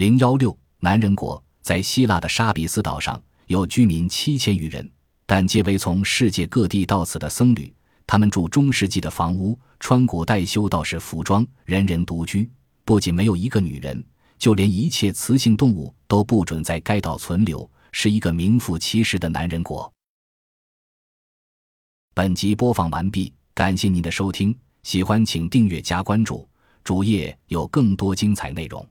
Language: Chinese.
零幺六男人国在希腊的沙比斯岛上有居民七千余人但皆为从世界各地到此的僧侣。他们住中世纪的房屋穿古代修道士服装人人独居。不仅没有一个女人就连一切雌性动物都不准在该岛存留是一个名副其实的男人国。本集播放完毕感谢您的收听喜欢请订阅加关注主页有更多精彩内容。